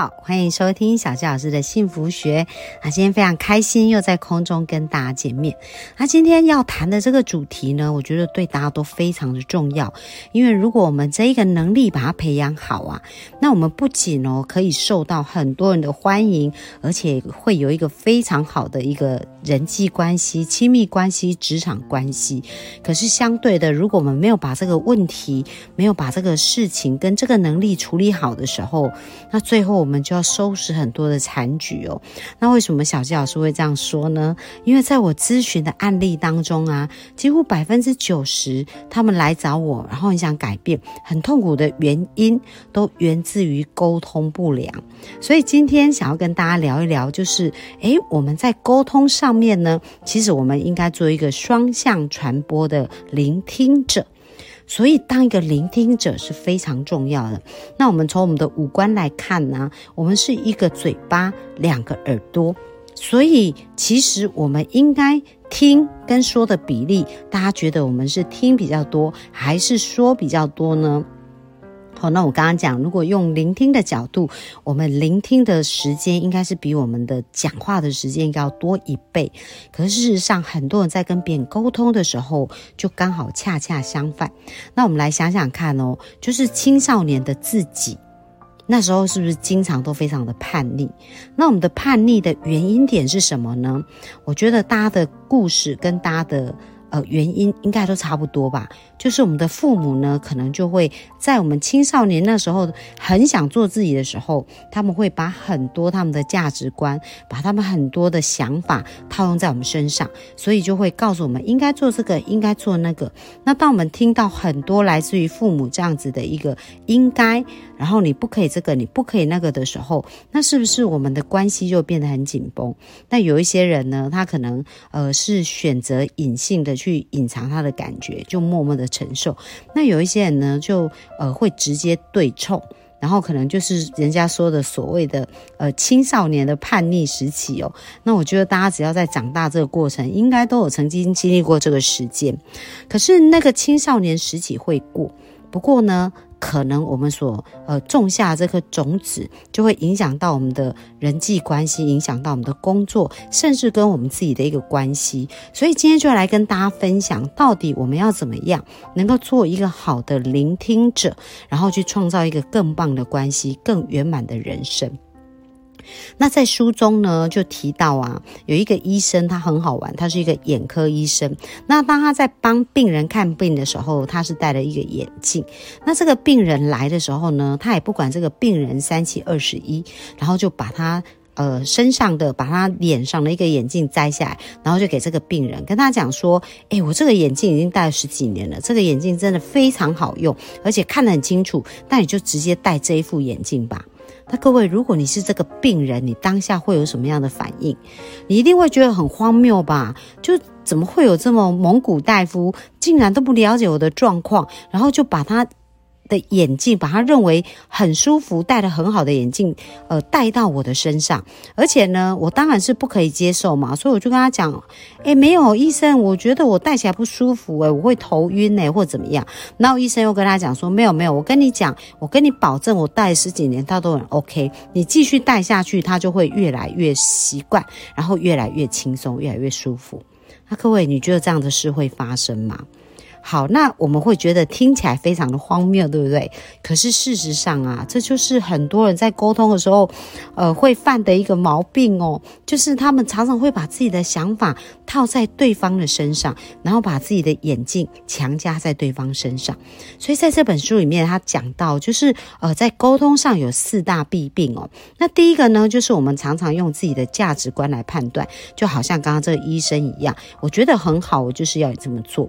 好，欢迎收听小纪老师的幸福学。那今天非常开心，又在空中跟大家见面。那今天要谈的这个主题呢，我觉得对大家都非常的重要。因为如果我们这一个能力把它培养好啊，那我们不仅哦可以受到很多人的欢迎，而且会有一个非常好的一个人际关系、亲密关系、职场关系。可是相对的，如果我们没有把这个问题、没有把这个事情跟这个能力处理好的时候，那最后我们就要收拾很多的残局哦。那为什么小纪老师会这样说呢？因为在我咨询的案例当中啊，几乎百分之九十他们来找我，然后很想改变，很痛苦的原因都源自于沟通不良。所以今天想要跟大家聊一聊，就是诶，我们在沟通上面呢，其实我们应该做一个双向传播的聆听者。所以，当一个聆听者是非常重要的。那我们从我们的五官来看呢，我们是一个嘴巴，两个耳朵。所以，其实我们应该听跟说的比例，大家觉得我们是听比较多，还是说比较多呢？好，那我刚刚讲，如果用聆听的角度，我们聆听的时间应该是比我们的讲话的时间要多一倍。可是事实上，很多人在跟别人沟通的时候，就刚好恰恰相反。那我们来想想看哦，就是青少年的自己，那时候是不是经常都非常的叛逆？那我们的叛逆的原因点是什么呢？我觉得大家的故事跟大家的。呃，原因应该都差不多吧。就是我们的父母呢，可能就会在我们青少年那时候很想做自己的时候，他们会把很多他们的价值观，把他们很多的想法套用在我们身上，所以就会告诉我们应该做这个，应该做那个。那当我们听到很多来自于父母这样子的一个应该，然后你不可以这个，你不可以那个的时候，那是不是我们的关系就变得很紧绷？那有一些人呢，他可能呃是选择隐性的。去隐藏他的感觉，就默默的承受。那有一些人呢，就呃会直接对冲，然后可能就是人家说的所谓的呃青少年的叛逆时期哦。那我觉得大家只要在长大这个过程，应该都有曾经经历过这个时间。可是那个青少年时期会过，不过呢。可能我们所呃种下这颗种子，就会影响到我们的人际关系，影响到我们的工作，甚至跟我们自己的一个关系。所以今天就来跟大家分享，到底我们要怎么样能够做一个好的聆听者，然后去创造一个更棒的关系，更圆满的人生。那在书中呢，就提到啊，有一个医生，他很好玩，他是一个眼科医生。那当他在帮病人看病的时候，他是戴了一个眼镜。那这个病人来的时候呢，他也不管这个病人三七二十一，然后就把他呃身上的，把他脸上的一个眼镜摘下来，然后就给这个病人，跟他讲说：，哎，我这个眼镜已经戴了十几年了，这个眼镜真的非常好用，而且看得很清楚。那你就直接戴这一副眼镜吧。那各位，如果你是这个病人，你当下会有什么样的反应？你一定会觉得很荒谬吧？就怎么会有这么蒙古大夫，竟然都不了解我的状况，然后就把他。的眼镜，把他认为很舒服、戴的很好的眼镜，呃，戴到我的身上，而且呢，我当然是不可以接受嘛，所以我就跟他讲，哎，没有医生，我觉得我戴起来不舒服，哎，我会头晕哎，或怎么样。然后医生又跟他讲说，没有没有，我跟你讲，我跟你保证，我戴十几年，他都很 OK，你继续戴下去，他就会越来越习惯，然后越来越轻松，越来越舒服。那各位，你觉得这样的事会发生吗？好，那我们会觉得听起来非常的荒谬，对不对？可是事实上啊，这就是很多人在沟通的时候，呃，会犯的一个毛病哦，就是他们常常会把自己的想法套在对方的身上，然后把自己的眼镜强加在对方身上。所以在这本书里面，他讲到，就是呃，在沟通上有四大弊病哦。那第一个呢，就是我们常常用自己的价值观来判断，就好像刚刚这个医生一样，我觉得很好，我就是要你这么做。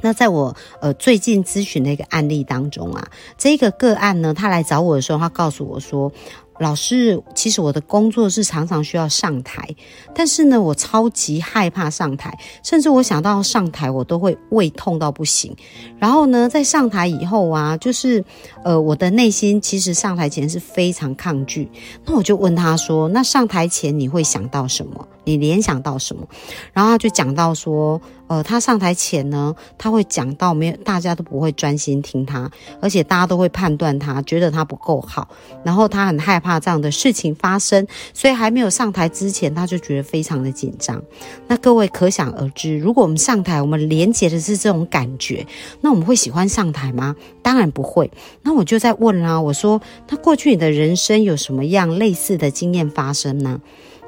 那在我呃最近咨询的一个案例当中啊，这个个案呢，他来找我的时候，他告诉我说，老师，其实我的工作是常常需要上台，但是呢，我超级害怕上台，甚至我想到上台，我都会胃痛到不行。然后呢，在上台以后啊，就是呃，我的内心其实上台前是非常抗拒。那我就问他说：“那上台前你会想到什么？你联想到什么？”然后他就讲到说。呃，他上台前呢，他会讲到没有，大家都不会专心听他，而且大家都会判断他，觉得他不够好，然后他很害怕这样的事情发生，所以还没有上台之前，他就觉得非常的紧张。那各位可想而知，如果我们上台，我们连接的是这种感觉，那我们会喜欢上台吗？当然不会。那我就在问啦，我说，那过去你的人生有什么样类似的经验发生呢？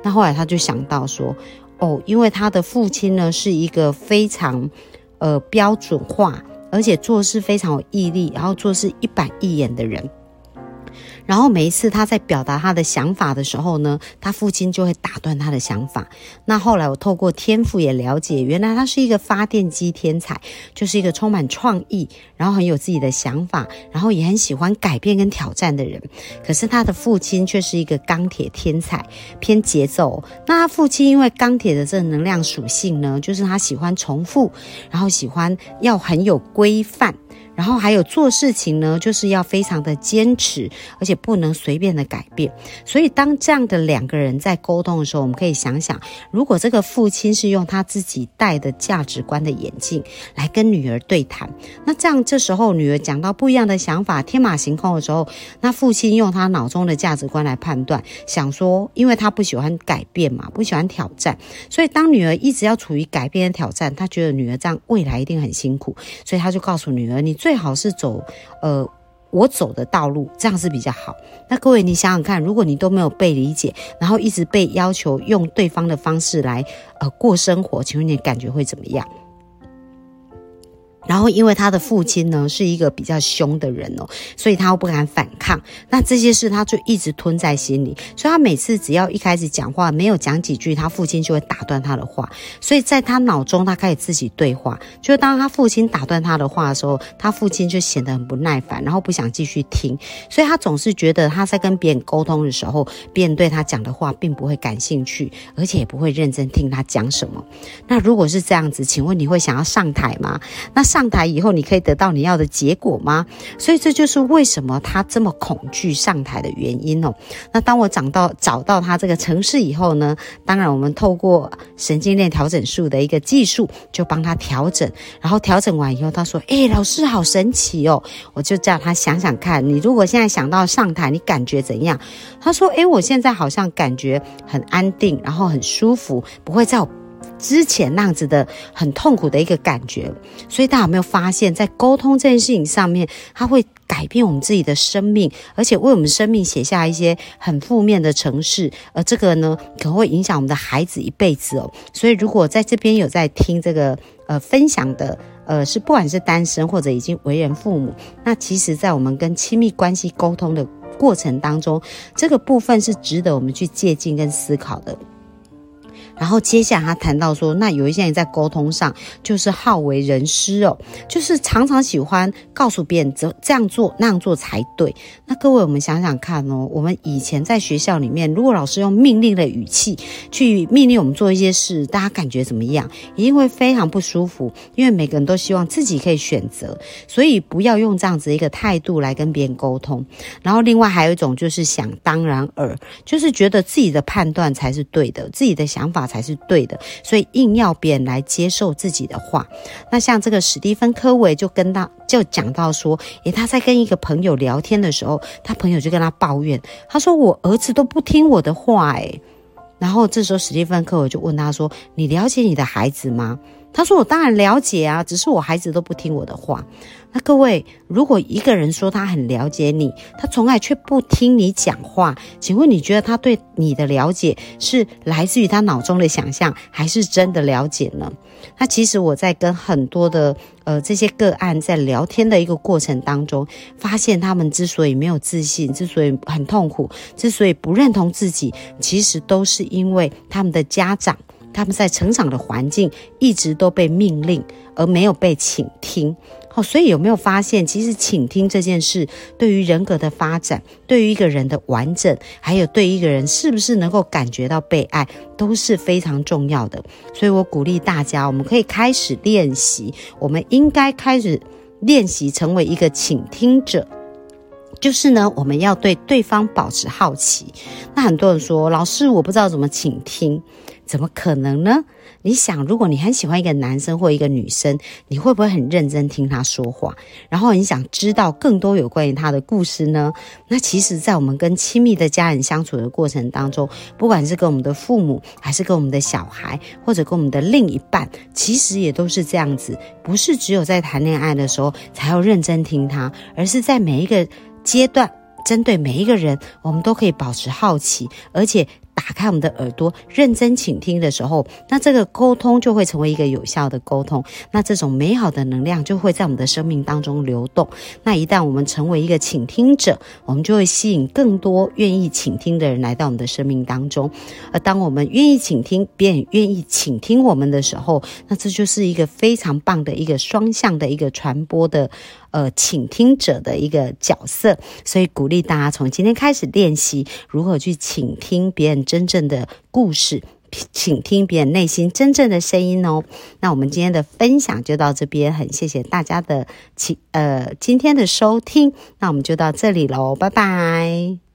那后来他就想到说。哦，因为他的父亲呢是一个非常，呃标准化，而且做事非常有毅力，然后做事一板一眼的人。然后每一次他在表达他的想法的时候呢，他父亲就会打断他的想法。那后来我透过天赋也了解，原来他是一个发电机天才，就是一个充满创意，然后很有自己的想法，然后也很喜欢改变跟挑战的人。可是他的父亲却是一个钢铁天才，偏节奏。那他父亲因为钢铁的这个能量属性呢，就是他喜欢重复，然后喜欢要很有规范。然后还有做事情呢，就是要非常的坚持，而且不能随便的改变。所以当这样的两个人在沟通的时候，我们可以想想，如果这个父亲是用他自己戴的价值观的眼镜来跟女儿对谈，那这样这时候女儿讲到不一样的想法，天马行空的时候，那父亲用他脑中的价值观来判断，想说，因为他不喜欢改变嘛，不喜欢挑战，所以当女儿一直要处于改变的挑战，他觉得女儿这样未来一定很辛苦，所以他就告诉女儿，你。最好是走，呃，我走的道路，这样是比较好。那各位，你想想看，如果你都没有被理解，然后一直被要求用对方的方式来，呃，过生活，请问你感觉会怎么样？然后，因为他的父亲呢是一个比较凶的人哦，所以他又不敢反抗。那这些事他就一直吞在心里，所以他每次只要一开始讲话，没有讲几句，他父亲就会打断他的话。所以在他脑中，他开始自己对话。就当他父亲打断他的话的时候，他父亲就显得很不耐烦，然后不想继续听。所以他总是觉得他在跟别人沟通的时候，别人对他讲的话并不会感兴趣，而且也不会认真听他讲什么。那如果是这样子，请问你会想要上台吗？那上台以后，你可以得到你要的结果吗？所以这就是为什么他这么恐惧上台的原因哦。那当我找到找到他这个城市以后呢，当然我们透过神经链调整术的一个技术，就帮他调整。然后调整完以后，他说：“哎，老师好神奇哦！”我就叫他想想看，你如果现在想到上台，你感觉怎样？他说：“哎，我现在好像感觉很安定，然后很舒服，不会再有。”之前那样子的很痛苦的一个感觉，所以大家有没有发现，在沟通这件事情上面，它会改变我们自己的生命，而且为我们生命写下一些很负面的城市，而这个呢，可能会影响我们的孩子一辈子哦。所以，如果在这边有在听这个呃分享的，呃，是不管是单身或者已经为人父母，那其实，在我们跟亲密关系沟通的过程当中，这个部分是值得我们去借鉴跟思考的。然后接下来他谈到说，那有一些人在沟通上就是好为人师哦，就是常常喜欢告诉别人这这样做那样做才对。那各位我们想想看哦，我们以前在学校里面，如果老师用命令的语气去命令我们做一些事，大家感觉怎么样？一定会非常不舒服，因为每个人都希望自己可以选择，所以不要用这样子一个态度来跟别人沟通。然后另外还有一种就是想当然耳，就是觉得自己的判断才是对的，自己的想法。才是对的，所以硬要别人来接受自己的话。那像这个史蒂芬·科维就跟他就讲到说，诶，他在跟一个朋友聊天的时候，他朋友就跟他抱怨，他说我儿子都不听我的话，诶。然后这时候史蒂芬·科维就问他说，你了解你的孩子吗？他说我当然了解啊，只是我孩子都不听我的话。那各位，如果一个人说他很了解你，他从来却不听你讲话，请问你觉得他对你的了解是来自于他脑中的想象，还是真的了解呢？那其实我在跟很多的呃这些个案在聊天的一个过程当中，发现他们之所以没有自信，之所以很痛苦，之所以不认同自己，其实都是因为他们的家长。他们在成长的环境一直都被命令，而没有被倾听。好，所以有没有发现，其实倾听这件事，对于人格的发展，对于一个人的完整，还有对一个人是不是能够感觉到被爱，都是非常重要的。所以我鼓励大家，我们可以开始练习，我们应该开始练习成为一个倾听者。就是呢，我们要对对方保持好奇。那很多人说，老师，我不知道怎么倾听，怎么可能呢？你想，如果你很喜欢一个男生或一个女生，你会不会很认真听他说话？然后你想知道更多有关于他的故事呢？那其实，在我们跟亲密的家人相处的过程当中，不管是跟我们的父母，还是跟我们的小孩，或者跟我们的另一半，其实也都是这样子。不是只有在谈恋爱的时候才要认真听他，而是在每一个。阶段针对每一个人，我们都可以保持好奇，而且。打开我们的耳朵，认真倾听的时候，那这个沟通就会成为一个有效的沟通。那这种美好的能量就会在我们的生命当中流动。那一旦我们成为一个倾听者，我们就会吸引更多愿意倾听的人来到我们的生命当中。而当我们愿意倾听，别人愿意倾听我们的时候，那这就是一个非常棒的一个双向的一个传播的呃倾听者的一个角色。所以鼓励大家从今天开始练习如何去倾听别人。真正的故事，请听别人内心真正的声音哦。那我们今天的分享就到这边，很谢谢大家的请呃今天的收听，那我们就到这里喽，拜拜。